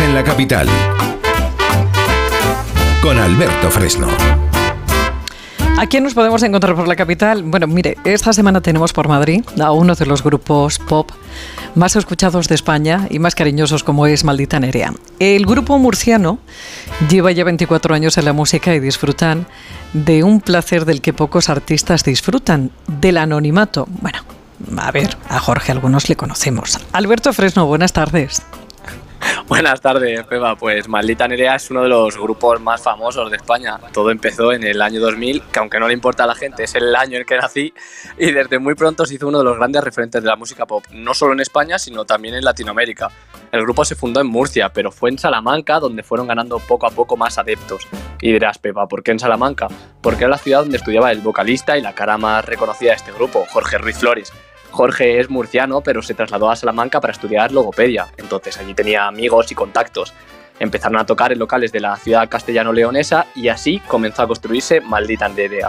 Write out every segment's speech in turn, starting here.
en la capital. Con Alberto Fresno. ¿A quién nos podemos encontrar por la capital? Bueno, mire, esta semana tenemos por Madrid a uno de los grupos pop más escuchados de España y más cariñosos como es Maldita Nerea. El grupo murciano lleva ya 24 años en la música y disfrutan de un placer del que pocos artistas disfrutan, del anonimato. Bueno, a ver, a Jorge algunos le conocemos. Alberto Fresno, buenas tardes. Buenas tardes, Peba. Pues Maldita Nerea es uno de los grupos más famosos de España. Todo empezó en el año 2000, que aunque no le importa a la gente, es el año en que nací y desde muy pronto se hizo uno de los grandes referentes de la música pop, no solo en España, sino también en Latinoamérica. El grupo se fundó en Murcia, pero fue en Salamanca donde fueron ganando poco a poco más adeptos. Y dirás, Pepa, ¿por qué en Salamanca? Porque era la ciudad donde estudiaba el vocalista y la cara más reconocida de este grupo, Jorge Ruiz Flores Jorge es murciano, pero se trasladó a Salamanca para estudiar logopedia. Entonces allí tenía amigos y contactos. Empezaron a tocar en locales de la ciudad castellano-leonesa y así comenzó a construirse Maldita Andedea.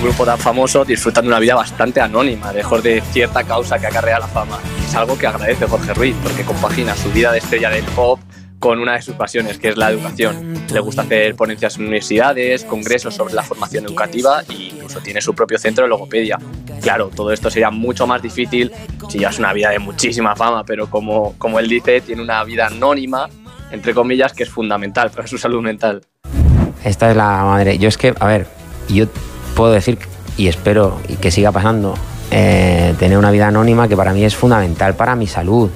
Un grupo tan famoso, disfrutan de una vida bastante anónima, lejos de cierta causa que acarrea la fama. Es algo que agradece Jorge Ruiz, porque compagina su vida de estrella del pop con una de sus pasiones, que es la educación. Le gusta hacer ponencias en universidades, congresos sobre la formación educativa e incluso tiene su propio centro de logopedia. Claro, todo esto sería mucho más difícil si ya es una vida de muchísima fama, pero como, como él dice, tiene una vida anónima, entre comillas, que es fundamental para su salud mental. Esta es la madre. Yo es que, a ver, yo puedo decir, y espero que siga pasando, eh, tener una vida anónima que para mí es fundamental para mi salud.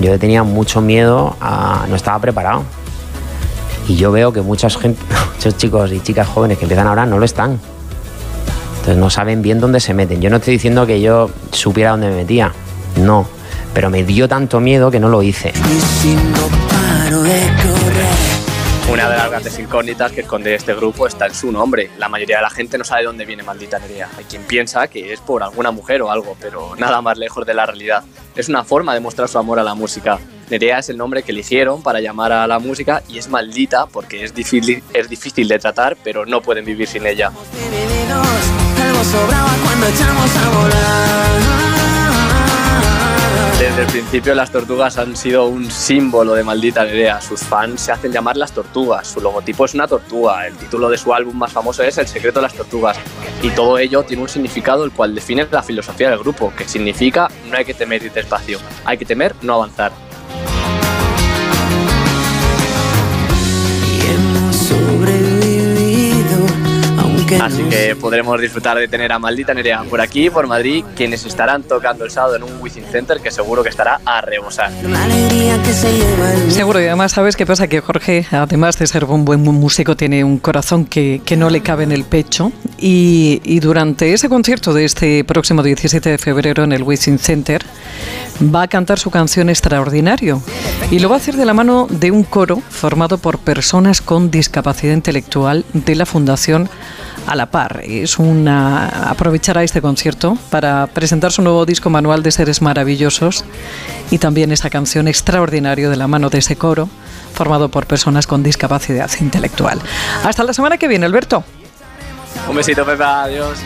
Yo tenía mucho miedo, a, no estaba preparado. Y yo veo que muchas gente, muchos chicos y chicas jóvenes que empiezan ahora no lo están. Entonces no saben bien dónde se meten. Yo no estoy diciendo que yo supiera dónde me metía. No. Pero me dio tanto miedo que no lo hice. Una de las grandes incógnitas que esconde este grupo está en su nombre. La mayoría de la gente no sabe de dónde viene Maldita Nerea. Hay quien piensa que es por alguna mujer o algo, pero nada más lejos de la realidad. Es una forma de mostrar su amor a la música. Nerea es el nombre que eligieron para llamar a la música y es maldita porque es difícil, es difícil de tratar, pero no pueden vivir sin ella. Desde el principio las tortugas han sido un símbolo de maldita Nerea. Sus fans se hacen llamar las tortugas. Su logotipo es una tortuga. El título de su álbum más famoso es El secreto de las tortugas. Y todo ello tiene un significado el cual define la filosofía del grupo, que significa no hay que temer ir despacio, hay que temer no avanzar. Así que podremos disfrutar de tener a Maldita Nerea por aquí, por Madrid, quienes estarán tocando el sábado en un Wizzing Center que seguro que estará a rebosar. Seguro, y además sabes qué pasa, que Jorge, además de ser un buen músico, tiene un corazón que, no le cabe en el pecho. Y, durante ese concierto de este próximo 17 de febrero en el Wizzing Center, va a cantar su canción Extraordinario. Y lo va a hacer de la mano de un coro formado por personas con discapacidad intelectual de la Fundación a la par. Es una aprovechará este concierto para presentar su nuevo disco Manual de Seres Maravillosos y también esa canción extraordinario de la mano de ese coro formado por personas con discapacidad intelectual. Hasta la semana que viene, Alberto. Un besito, Pepa, adiós.